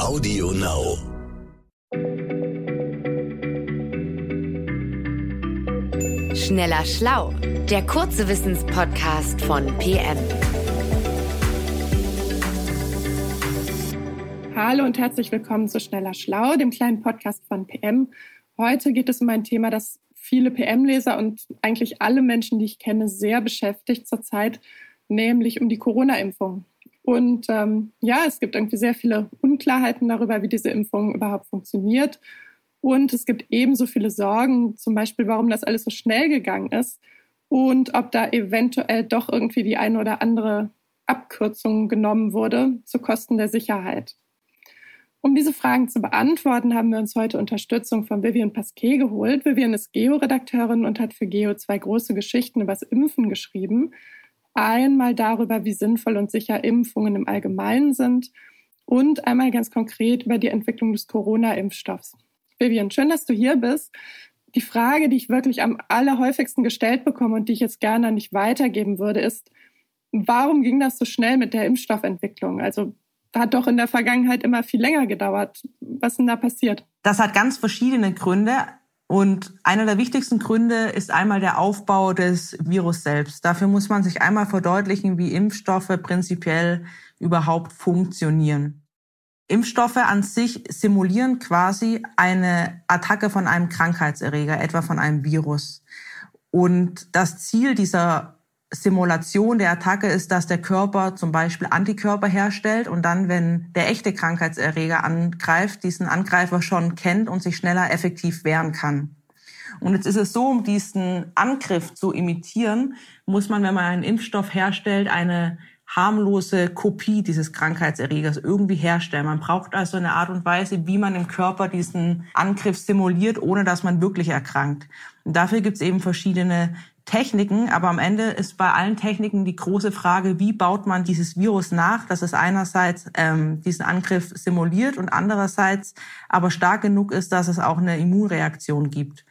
Audio Now. Schneller Schlau, der kurze Wissenspodcast von PM. Hallo und herzlich willkommen zu Schneller Schlau, dem kleinen Podcast von PM. Heute geht es um ein Thema, das viele PM-Leser und eigentlich alle Menschen, die ich kenne, sehr beschäftigt zurzeit, nämlich um die Corona-Impfung. Und ähm, ja, es gibt irgendwie sehr viele Unklarheiten darüber, wie diese Impfung überhaupt funktioniert. Und es gibt ebenso viele Sorgen, zum Beispiel, warum das alles so schnell gegangen ist und ob da eventuell doch irgendwie die eine oder andere Abkürzung genommen wurde zu Kosten der Sicherheit. Um diese Fragen zu beantworten, haben wir uns heute Unterstützung von Vivian Pasquet geholt. Vivian ist Geo-Redakteurin und hat für Geo zwei große Geschichten über das Impfen geschrieben. Einmal darüber, wie sinnvoll und sicher Impfungen im Allgemeinen sind und einmal ganz konkret über die Entwicklung des Corona-Impfstoffs. Vivian, schön, dass du hier bist. Die Frage, die ich wirklich am allerhäufigsten gestellt bekomme und die ich jetzt gerne nicht weitergeben würde, ist, warum ging das so schnell mit der Impfstoffentwicklung? Also hat doch in der Vergangenheit immer viel länger gedauert. Was ist denn da passiert? Das hat ganz verschiedene Gründe. Und einer der wichtigsten Gründe ist einmal der Aufbau des Virus selbst. Dafür muss man sich einmal verdeutlichen, wie Impfstoffe prinzipiell überhaupt funktionieren. Impfstoffe an sich simulieren quasi eine Attacke von einem Krankheitserreger, etwa von einem Virus. Und das Ziel dieser Simulation der Attacke ist, dass der Körper zum Beispiel Antikörper herstellt und dann, wenn der echte Krankheitserreger angreift, diesen Angreifer schon kennt und sich schneller effektiv wehren kann. Und jetzt ist es so, um diesen Angriff zu imitieren, muss man, wenn man einen Impfstoff herstellt, eine harmlose Kopie dieses Krankheitserregers irgendwie herstellen. Man braucht also eine Art und Weise, wie man im Körper diesen Angriff simuliert, ohne dass man wirklich erkrankt. Und dafür gibt es eben verschiedene Techniken, aber am Ende ist bei allen Techniken die große Frage, wie baut man dieses Virus nach, dass es einerseits ähm, diesen Angriff simuliert und andererseits aber stark genug ist, dass es auch eine Immunreaktion gibt.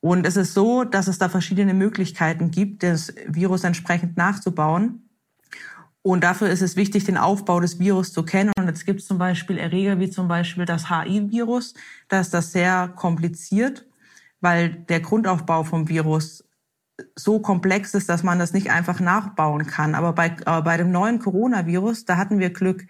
Und es ist so, dass es da verschiedene Möglichkeiten gibt, das Virus entsprechend nachzubauen. Und dafür ist es wichtig, den Aufbau des Virus zu kennen. Und jetzt gibt es zum Beispiel Erreger wie zum Beispiel das HIV-Virus. Da ist das sehr kompliziert, weil der Grundaufbau vom Virus so komplex ist, dass man das nicht einfach nachbauen kann. Aber bei, äh, bei dem neuen Coronavirus, da hatten wir Glück.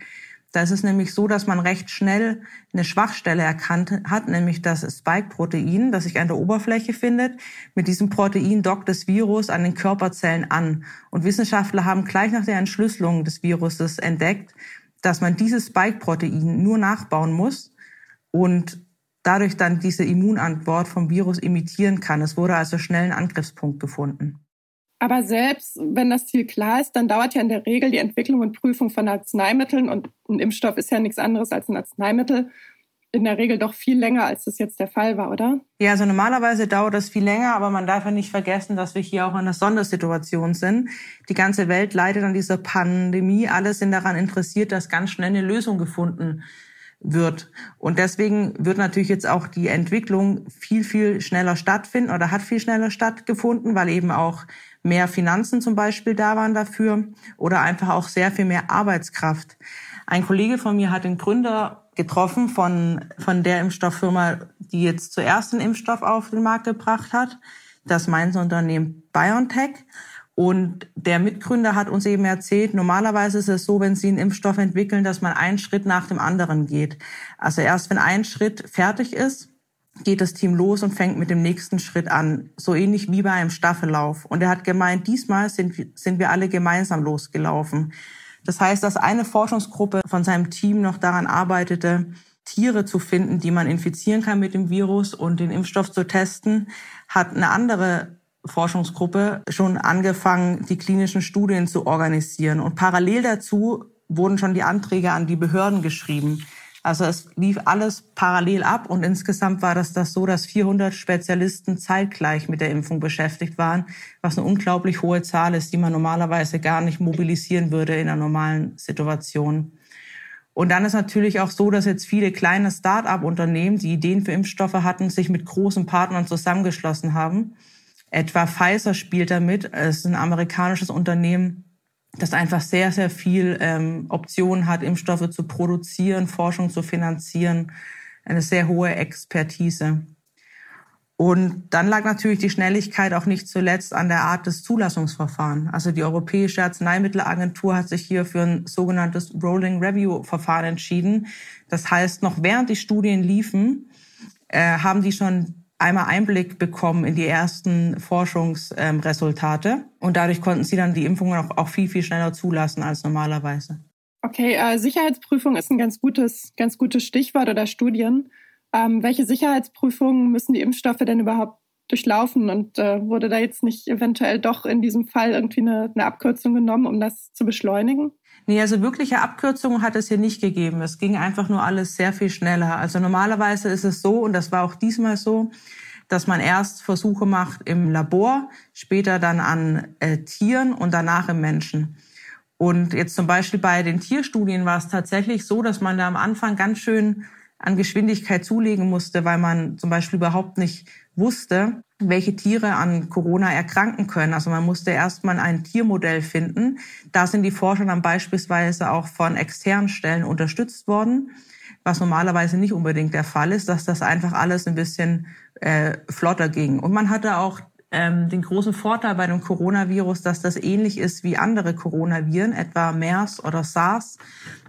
Da ist es nämlich so, dass man recht schnell eine Schwachstelle erkannt hat, nämlich das Spike-Protein, das sich an der Oberfläche findet. Mit diesem Protein dockt das Virus an den Körperzellen an. Und Wissenschaftler haben gleich nach der Entschlüsselung des Viruses entdeckt, dass man dieses Spike-Protein nur nachbauen muss. Und dadurch dann diese Immunantwort vom Virus imitieren kann. Es wurde also schnell ein Angriffspunkt gefunden. Aber selbst wenn das Ziel klar ist, dann dauert ja in der Regel die Entwicklung und Prüfung von Arzneimitteln und ein Impfstoff ist ja nichts anderes als ein Arzneimittel in der Regel doch viel länger, als das jetzt der Fall war, oder? Ja, also normalerweise dauert das viel länger, aber man darf ja nicht vergessen, dass wir hier auch in einer Sondersituation sind. Die ganze Welt leidet an dieser Pandemie. Alle sind daran interessiert, dass ganz schnell eine Lösung gefunden wird. Und deswegen wird natürlich jetzt auch die Entwicklung viel, viel schneller stattfinden oder hat viel schneller stattgefunden, weil eben auch mehr Finanzen zum Beispiel da waren dafür oder einfach auch sehr viel mehr Arbeitskraft. Ein Kollege von mir hat den Gründer getroffen von, von der Impfstofffirma, die jetzt zuerst den Impfstoff auf den Markt gebracht hat, das Mainzer Unternehmen BioNTech. Und der Mitgründer hat uns eben erzählt, normalerweise ist es so, wenn Sie einen Impfstoff entwickeln, dass man einen Schritt nach dem anderen geht. Also erst wenn ein Schritt fertig ist, geht das Team los und fängt mit dem nächsten Schritt an. So ähnlich wie bei einem Staffellauf. Und er hat gemeint, diesmal sind, sind wir alle gemeinsam losgelaufen. Das heißt, dass eine Forschungsgruppe von seinem Team noch daran arbeitete, Tiere zu finden, die man infizieren kann mit dem Virus und den Impfstoff zu testen, hat eine andere Forschungsgruppe schon angefangen, die klinischen Studien zu organisieren. Und parallel dazu wurden schon die Anträge an die Behörden geschrieben. Also es lief alles parallel ab und insgesamt war das das so, dass 400 Spezialisten zeitgleich mit der Impfung beschäftigt waren, was eine unglaublich hohe Zahl ist, die man normalerweise gar nicht mobilisieren würde in einer normalen Situation. Und dann ist natürlich auch so, dass jetzt viele kleine Start-up-Unternehmen, die Ideen für Impfstoffe hatten, sich mit großen Partnern zusammengeschlossen haben Etwa Pfizer spielt damit. Es ist ein amerikanisches Unternehmen, das einfach sehr, sehr viel ähm, Optionen hat, Impfstoffe zu produzieren, Forschung zu finanzieren, eine sehr hohe Expertise. Und dann lag natürlich die Schnelligkeit auch nicht zuletzt an der Art des Zulassungsverfahrens. Also die Europäische Arzneimittelagentur hat sich hier für ein sogenanntes Rolling Review Verfahren entschieden. Das heißt, noch während die Studien liefen, äh, haben die schon einmal Einblick bekommen in die ersten Forschungsresultate. und dadurch konnten sie dann die Impfungen auch, auch viel, viel schneller zulassen als normalerweise. Okay, äh, Sicherheitsprüfung ist ein ganz gutes, ganz gutes Stichwort oder Studien. Ähm, welche Sicherheitsprüfungen müssen die Impfstoffe denn überhaupt durchlaufen? Und äh, wurde da jetzt nicht eventuell doch in diesem Fall irgendwie eine, eine Abkürzung genommen, um das zu beschleunigen? Nee, also wirkliche Abkürzungen hat es hier nicht gegeben. Es ging einfach nur alles sehr viel schneller. Also normalerweise ist es so, und das war auch diesmal so, dass man erst Versuche macht im Labor, später dann an äh, Tieren und danach im Menschen. Und jetzt zum Beispiel bei den Tierstudien war es tatsächlich so, dass man da am Anfang ganz schön an Geschwindigkeit zulegen musste, weil man zum Beispiel überhaupt nicht wusste, welche Tiere an Corona erkranken können. Also man musste erstmal ein Tiermodell finden. Da sind die Forscher dann beispielsweise auch von externen Stellen unterstützt worden, was normalerweise nicht unbedingt der Fall ist, dass das einfach alles ein bisschen äh, flotter ging. Und man hatte auch ähm, den großen Vorteil bei dem Coronavirus, dass das ähnlich ist wie andere Coronaviren, etwa MERS oder SARS,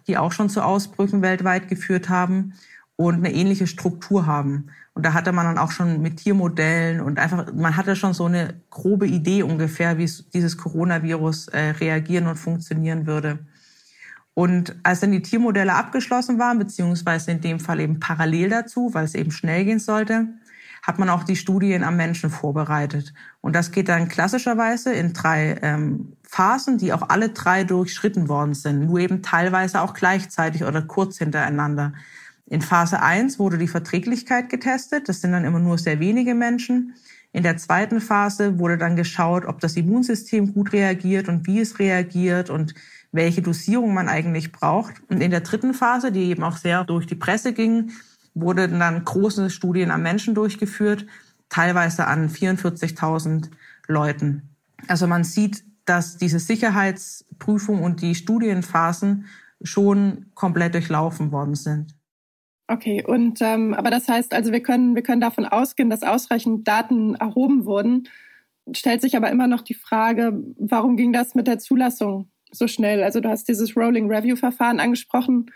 die auch schon zu Ausbrüchen weltweit geführt haben und eine ähnliche Struktur haben. Und da hatte man dann auch schon mit Tiermodellen und einfach, man hatte schon so eine grobe Idee ungefähr, wie dieses Coronavirus äh, reagieren und funktionieren würde. Und als dann die Tiermodelle abgeschlossen waren, beziehungsweise in dem Fall eben parallel dazu, weil es eben schnell gehen sollte, hat man auch die Studien am Menschen vorbereitet. Und das geht dann klassischerweise in drei ähm, Phasen, die auch alle drei durchschritten worden sind, nur eben teilweise auch gleichzeitig oder kurz hintereinander. In Phase 1 wurde die Verträglichkeit getestet. Das sind dann immer nur sehr wenige Menschen. In der zweiten Phase wurde dann geschaut, ob das Immunsystem gut reagiert und wie es reagiert und welche Dosierung man eigentlich braucht. Und in der dritten Phase, die eben auch sehr durch die Presse ging, wurden dann große Studien am Menschen durchgeführt, teilweise an 44.000 Leuten. Also man sieht, dass diese Sicherheitsprüfung und die Studienphasen schon komplett durchlaufen worden sind. Okay, und ähm, aber das heißt, also wir können, wir können davon ausgehen, dass ausreichend Daten erhoben wurden. Stellt sich aber immer noch die Frage, warum ging das mit der Zulassung so schnell? Also du hast dieses Rolling Review Verfahren angesprochen.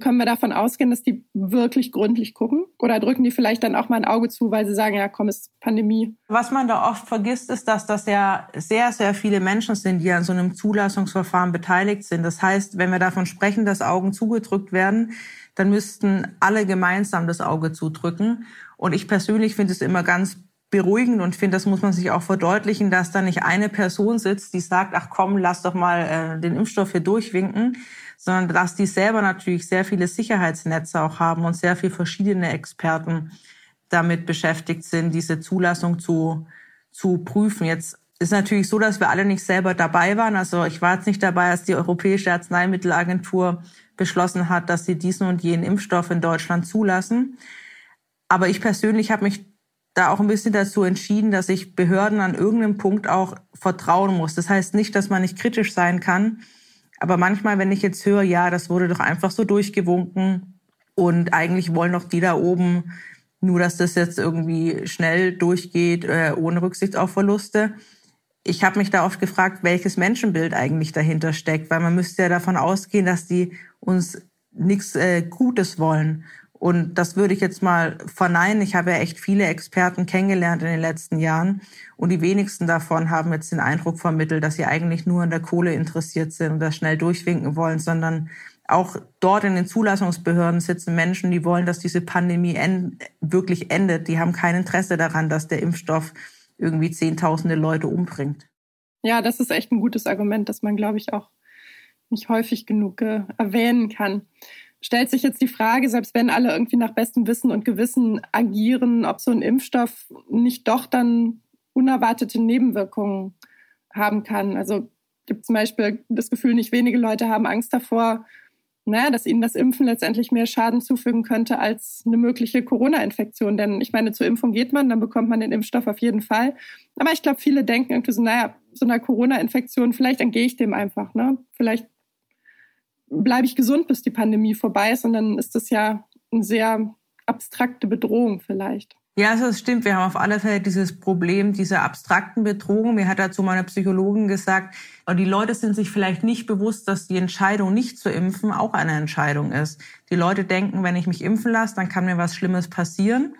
Können wir davon ausgehen, dass die wirklich gründlich gucken? Oder drücken die vielleicht dann auch mal ein Auge zu, weil sie sagen, ja komm, ist Pandemie? Was man da oft vergisst, ist, dass das ja sehr, sehr viele Menschen sind, die an so einem Zulassungsverfahren beteiligt sind. Das heißt, wenn wir davon sprechen, dass Augen zugedrückt werden, dann müssten alle gemeinsam das Auge zudrücken. Und ich persönlich finde es immer ganz beruhigend und finde, das muss man sich auch verdeutlichen, dass da nicht eine Person sitzt, die sagt, ach komm, lass doch mal äh, den Impfstoff hier durchwinken, sondern dass die selber natürlich sehr viele Sicherheitsnetze auch haben und sehr viele verschiedene Experten damit beschäftigt sind, diese Zulassung zu, zu prüfen. Jetzt ist natürlich so, dass wir alle nicht selber dabei waren. Also ich war jetzt nicht dabei, als die Europäische Arzneimittelagentur beschlossen hat, dass sie diesen und jenen Impfstoff in Deutschland zulassen. Aber ich persönlich habe mich da auch ein bisschen dazu entschieden, dass ich Behörden an irgendeinem Punkt auch vertrauen muss. Das heißt nicht, dass man nicht kritisch sein kann. Aber manchmal, wenn ich jetzt höre, ja, das wurde doch einfach so durchgewunken und eigentlich wollen doch die da oben nur, dass das jetzt irgendwie schnell durchgeht, äh, ohne Rücksicht auf Verluste, ich habe mich da oft gefragt, welches Menschenbild eigentlich dahinter steckt, weil man müsste ja davon ausgehen, dass die uns nichts äh, Gutes wollen. Und das würde ich jetzt mal verneinen. Ich habe ja echt viele Experten kennengelernt in den letzten Jahren. Und die wenigsten davon haben jetzt den Eindruck vermittelt, dass sie eigentlich nur an der Kohle interessiert sind und das schnell durchwinken wollen, sondern auch dort in den Zulassungsbehörden sitzen Menschen, die wollen, dass diese Pandemie end wirklich endet. Die haben kein Interesse daran, dass der Impfstoff irgendwie zehntausende Leute umbringt. Ja, das ist echt ein gutes Argument, das man, glaube ich, auch nicht häufig genug äh, erwähnen kann. Stellt sich jetzt die Frage, selbst wenn alle irgendwie nach bestem Wissen und Gewissen agieren, ob so ein Impfstoff nicht doch dann unerwartete Nebenwirkungen haben kann. Also gibt zum Beispiel das Gefühl, nicht wenige Leute haben Angst davor, naja, dass ihnen das Impfen letztendlich mehr Schaden zufügen könnte als eine mögliche Corona-Infektion. Denn ich meine, zur Impfung geht man, dann bekommt man den Impfstoff auf jeden Fall. Aber ich glaube, viele denken irgendwie so, naja, so einer Corona-Infektion, vielleicht entgehe ich dem einfach. Ne? Vielleicht bleibe ich gesund, bis die Pandemie vorbei ist und dann ist das ja eine sehr abstrakte Bedrohung vielleicht. Ja, das stimmt. Wir haben auf alle Fälle dieses Problem dieser abstrakten Bedrohung. Mir hat dazu meine Psychologin gesagt, die Leute sind sich vielleicht nicht bewusst, dass die Entscheidung nicht zu impfen auch eine Entscheidung ist. Die Leute denken, wenn ich mich impfen lasse, dann kann mir was Schlimmes passieren.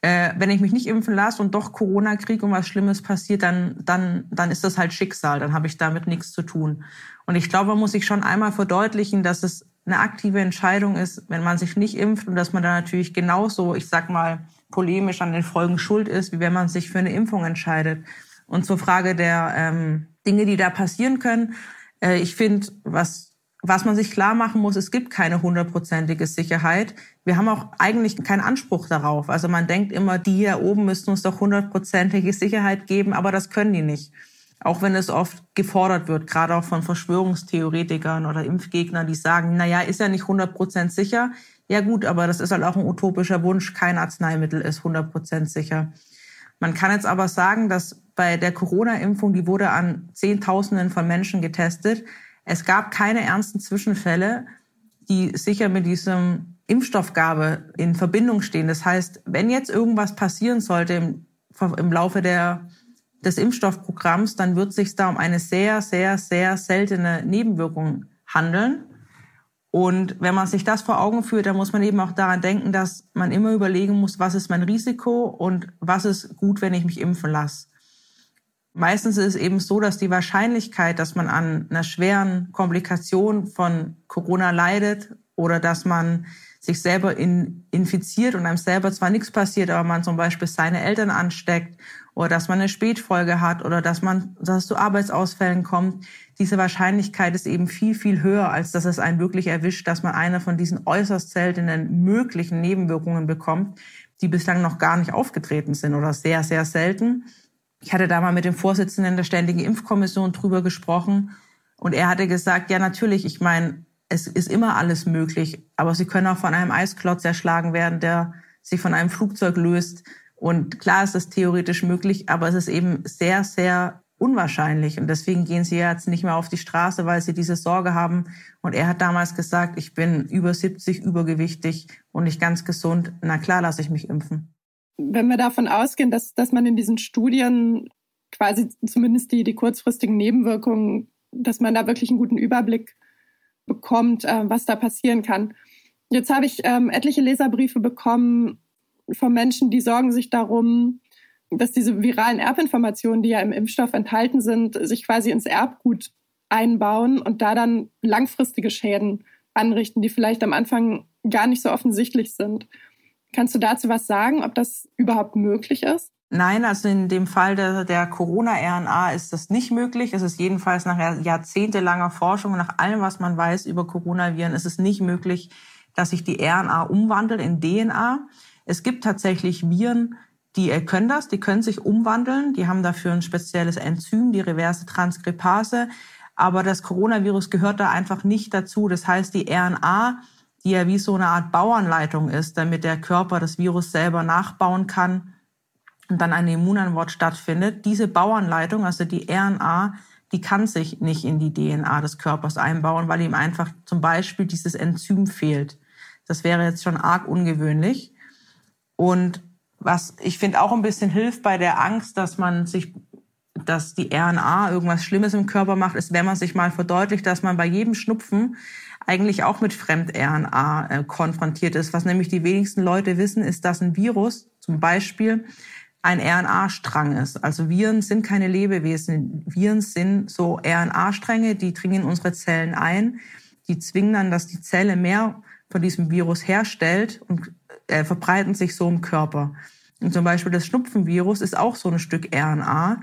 Äh, wenn ich mich nicht impfen lasse und doch Corona kriege und was Schlimmes passiert, dann, dann, dann ist das halt Schicksal. Dann habe ich damit nichts zu tun. Und ich glaube, man muss sich schon einmal verdeutlichen, dass es eine aktive Entscheidung ist, wenn man sich nicht impft und dass man da natürlich genauso, ich sag mal, polemisch an den Folgen schuld ist, wie wenn man sich für eine Impfung entscheidet. Und zur Frage der ähm, Dinge, die da passieren können, äh, ich finde, was was man sich klar machen muss, es gibt keine hundertprozentige Sicherheit. Wir haben auch eigentlich keinen Anspruch darauf. Also man denkt immer, die hier oben müssten uns doch hundertprozentige Sicherheit geben, aber das können die nicht. Auch wenn es oft gefordert wird, gerade auch von Verschwörungstheoretikern oder Impfgegnern, die sagen, na ja, ist ja nicht hundertprozentig sicher. Ja gut, aber das ist halt auch ein utopischer Wunsch. Kein Arzneimittel ist 100% sicher. Man kann jetzt aber sagen, dass bei der Corona-Impfung, die wurde an Zehntausenden von Menschen getestet. Es gab keine ernsten Zwischenfälle, die sicher mit diesem Impfstoffgabe in Verbindung stehen. Das heißt, wenn jetzt irgendwas passieren sollte im, im Laufe der, des Impfstoffprogramms, dann wird es sich da um eine sehr, sehr, sehr seltene Nebenwirkung handeln. Und wenn man sich das vor Augen führt, dann muss man eben auch daran denken, dass man immer überlegen muss, was ist mein Risiko und was ist gut, wenn ich mich impfen lasse. Meistens ist es eben so, dass die Wahrscheinlichkeit, dass man an einer schweren Komplikation von Corona leidet oder dass man sich selber in, infiziert und einem selber zwar nichts passiert, aber man zum Beispiel seine Eltern ansteckt oder dass man eine Spätfolge hat oder dass man, dass es zu Arbeitsausfällen kommt, diese Wahrscheinlichkeit ist eben viel, viel höher, als dass es einen wirklich erwischt, dass man eine von diesen äußerst seltenen möglichen Nebenwirkungen bekommt, die bislang noch gar nicht aufgetreten sind oder sehr, sehr selten. Ich hatte da mal mit dem Vorsitzenden der Ständigen Impfkommission drüber gesprochen und er hatte gesagt, ja natürlich, ich meine, es ist immer alles möglich, aber Sie können auch von einem Eisklotz erschlagen werden, der sich von einem Flugzeug löst. Und klar ist das theoretisch möglich, aber es ist eben sehr, sehr unwahrscheinlich. Und deswegen gehen sie jetzt nicht mehr auf die Straße, weil sie diese Sorge haben. Und er hat damals gesagt, ich bin über 70, übergewichtig und nicht ganz gesund. Na klar, lasse ich mich impfen. Wenn wir davon ausgehen, dass, dass man in diesen Studien quasi zumindest die, die kurzfristigen Nebenwirkungen, dass man da wirklich einen guten Überblick bekommt, äh, was da passieren kann. Jetzt habe ich ähm, etliche Leserbriefe bekommen von Menschen, die sorgen sich darum, dass diese viralen Erbinformationen, die ja im Impfstoff enthalten sind, sich quasi ins Erbgut einbauen und da dann langfristige Schäden anrichten, die vielleicht am Anfang gar nicht so offensichtlich sind. Kannst du dazu was sagen, ob das überhaupt möglich ist? Nein, also in dem Fall der, der Corona-RNA ist das nicht möglich. Es ist jedenfalls nach jahrzehntelanger Forschung, nach allem, was man weiß über Coronaviren, ist es nicht möglich, dass sich die RNA umwandelt in DNA. Es gibt tatsächlich Viren, die können das, die können sich umwandeln, die haben dafür ein spezielles Enzym, die reverse Transkripase. Aber das Coronavirus gehört da einfach nicht dazu. Das heißt, die RNA, die ja wie so eine Art Bauanleitung ist, damit der Körper das Virus selber nachbauen kann und dann eine Immunantwort stattfindet, diese Bauanleitung, also die RNA, die kann sich nicht in die DNA des Körpers einbauen, weil ihm einfach zum Beispiel dieses Enzym fehlt. Das wäre jetzt schon arg ungewöhnlich. Und was ich finde auch ein bisschen hilft bei der Angst, dass man sich, dass die RNA irgendwas Schlimmes im Körper macht, ist, wenn man sich mal verdeutlicht, dass man bei jedem Schnupfen eigentlich auch mit Fremd-RNA äh, konfrontiert ist. Was nämlich die wenigsten Leute wissen, ist, dass ein Virus zum Beispiel ein RNA-Strang ist. Also Viren sind keine Lebewesen. Viren sind so RNA-Stränge, die dringen in unsere Zellen ein. Die zwingen dann, dass die Zelle mehr von diesem Virus herstellt und äh, verbreiten sich so im Körper. Und zum Beispiel das Schnupfenvirus ist auch so ein Stück RNA.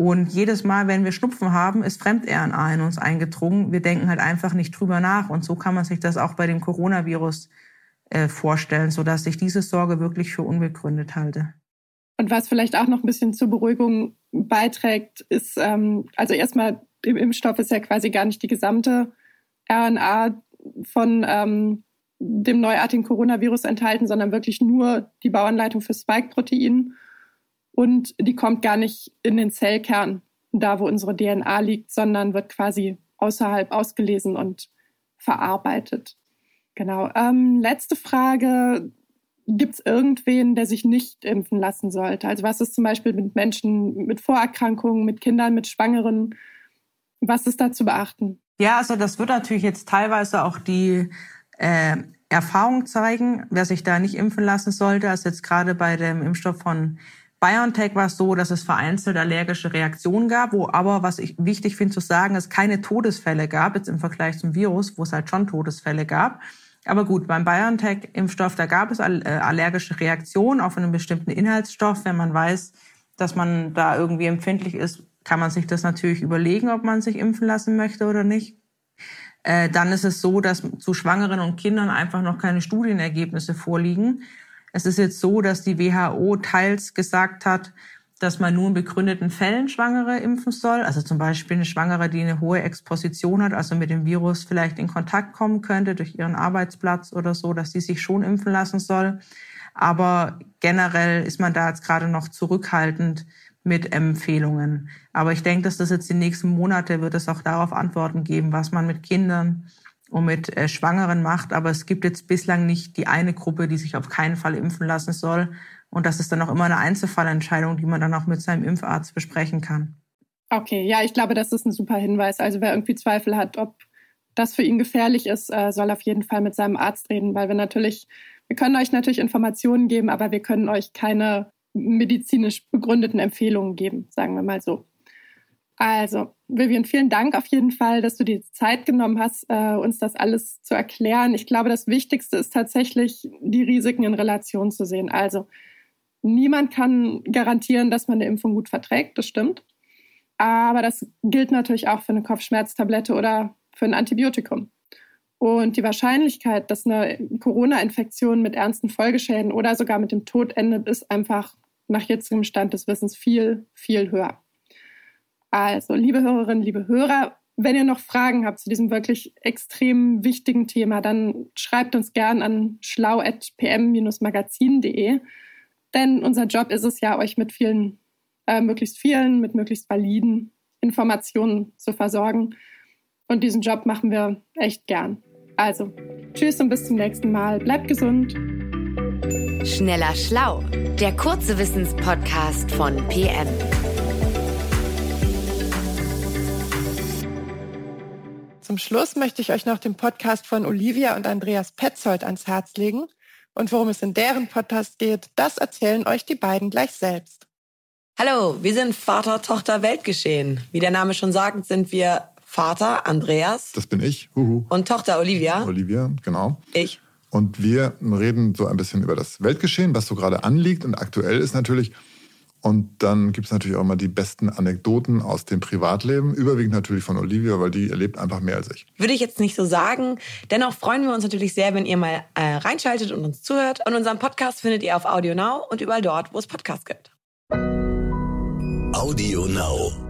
Und jedes Mal, wenn wir Schnupfen haben, ist Fremd-RNA in uns eingedrungen. Wir denken halt einfach nicht drüber nach. Und so kann man sich das auch bei dem Coronavirus äh, vorstellen, sodass ich diese Sorge wirklich für unbegründet halte. Und was vielleicht auch noch ein bisschen zur Beruhigung beiträgt, ist, ähm, also erstmal im Impfstoff ist ja quasi gar nicht die gesamte RNA von ähm, dem neuartigen Coronavirus enthalten, sondern wirklich nur die Bauanleitung für Spike-Protein. Und die kommt gar nicht in den Zellkern da, wo unsere DNA liegt, sondern wird quasi außerhalb ausgelesen und verarbeitet. Genau. Ähm, letzte Frage. Gibt es irgendwen, der sich nicht impfen lassen sollte? Also was ist zum Beispiel mit Menschen mit Vorerkrankungen, mit Kindern, mit Schwangeren? Was ist da zu beachten? Ja, also das wird natürlich jetzt teilweise auch die äh, Erfahrung zeigen, wer sich da nicht impfen lassen sollte. Also jetzt gerade bei dem Impfstoff von BioNTech war es so, dass es vereinzelt allergische Reaktionen gab, wo aber, was ich wichtig finde zu sagen, es keine Todesfälle gab, jetzt im Vergleich zum Virus, wo es halt schon Todesfälle gab. Aber gut, beim BioNTech-Impfstoff, da gab es äh, allergische Reaktionen auf einen bestimmten Inhaltsstoff. Wenn man weiß, dass man da irgendwie empfindlich ist, kann man sich das natürlich überlegen, ob man sich impfen lassen möchte oder nicht. Äh, dann ist es so, dass zu Schwangeren und Kindern einfach noch keine Studienergebnisse vorliegen. Es ist jetzt so, dass die WHO teils gesagt hat, dass man nur in begründeten Fällen Schwangere impfen soll. Also zum Beispiel eine Schwangere, die eine hohe Exposition hat, also mit dem Virus vielleicht in Kontakt kommen könnte durch ihren Arbeitsplatz oder so, dass die sich schon impfen lassen soll. Aber generell ist man da jetzt gerade noch zurückhaltend mit Empfehlungen. Aber ich denke, dass das jetzt die nächsten Monate wird es auch darauf Antworten geben, was man mit Kindern und mit äh, Schwangeren macht. Aber es gibt jetzt bislang nicht die eine Gruppe, die sich auf keinen Fall impfen lassen soll. Und das ist dann auch immer eine Einzelfallentscheidung, die man dann auch mit seinem Impfarzt besprechen kann. Okay, ja, ich glaube, das ist ein super Hinweis. Also wer irgendwie Zweifel hat, ob das für ihn gefährlich ist, äh, soll auf jeden Fall mit seinem Arzt reden, weil wir natürlich, wir können euch natürlich Informationen geben, aber wir können euch keine medizinisch begründeten Empfehlungen geben, sagen wir mal so. Also, Vivian, vielen Dank auf jeden Fall, dass du dir Zeit genommen hast, äh, uns das alles zu erklären. Ich glaube, das Wichtigste ist tatsächlich, die Risiken in Relation zu sehen. Also, niemand kann garantieren, dass man eine Impfung gut verträgt, das stimmt. Aber das gilt natürlich auch für eine Kopfschmerztablette oder für ein Antibiotikum. Und die Wahrscheinlichkeit, dass eine Corona-Infektion mit ernsten Folgeschäden oder sogar mit dem Tod endet, ist einfach nach jetzigem Stand des Wissens viel, viel höher. Also, liebe Hörerinnen, liebe Hörer, wenn ihr noch Fragen habt zu diesem wirklich extrem wichtigen Thema, dann schreibt uns gern an schlau.pm-magazin.de. Denn unser Job ist es ja, euch mit vielen, äh, möglichst vielen, mit möglichst validen Informationen zu versorgen. Und diesen Job machen wir echt gern. Also, tschüss und bis zum nächsten Mal. Bleibt gesund. Schneller Schlau, der kurze Wissenspodcast von PM. Schluss möchte ich euch noch den Podcast von Olivia und Andreas Petzold ans Herz legen. Und worum es in deren Podcast geht, das erzählen euch die beiden gleich selbst. Hallo, wir sind Vater, Tochter, Weltgeschehen. Wie der Name schon sagt, sind wir Vater Andreas. Das bin ich. Huhu. Und Tochter Olivia. Olivia, genau. Ich. Und wir reden so ein bisschen über das Weltgeschehen, was so gerade anliegt und aktuell ist natürlich. Und dann gibt es natürlich auch mal die besten Anekdoten aus dem Privatleben, überwiegend natürlich von Olivia, weil die erlebt einfach mehr als ich. Würde ich jetzt nicht so sagen. Dennoch freuen wir uns natürlich sehr, wenn ihr mal äh, reinschaltet und uns zuhört. Und unseren Podcast findet ihr auf Audio Now und überall dort, wo es Podcasts gibt. Audio Now.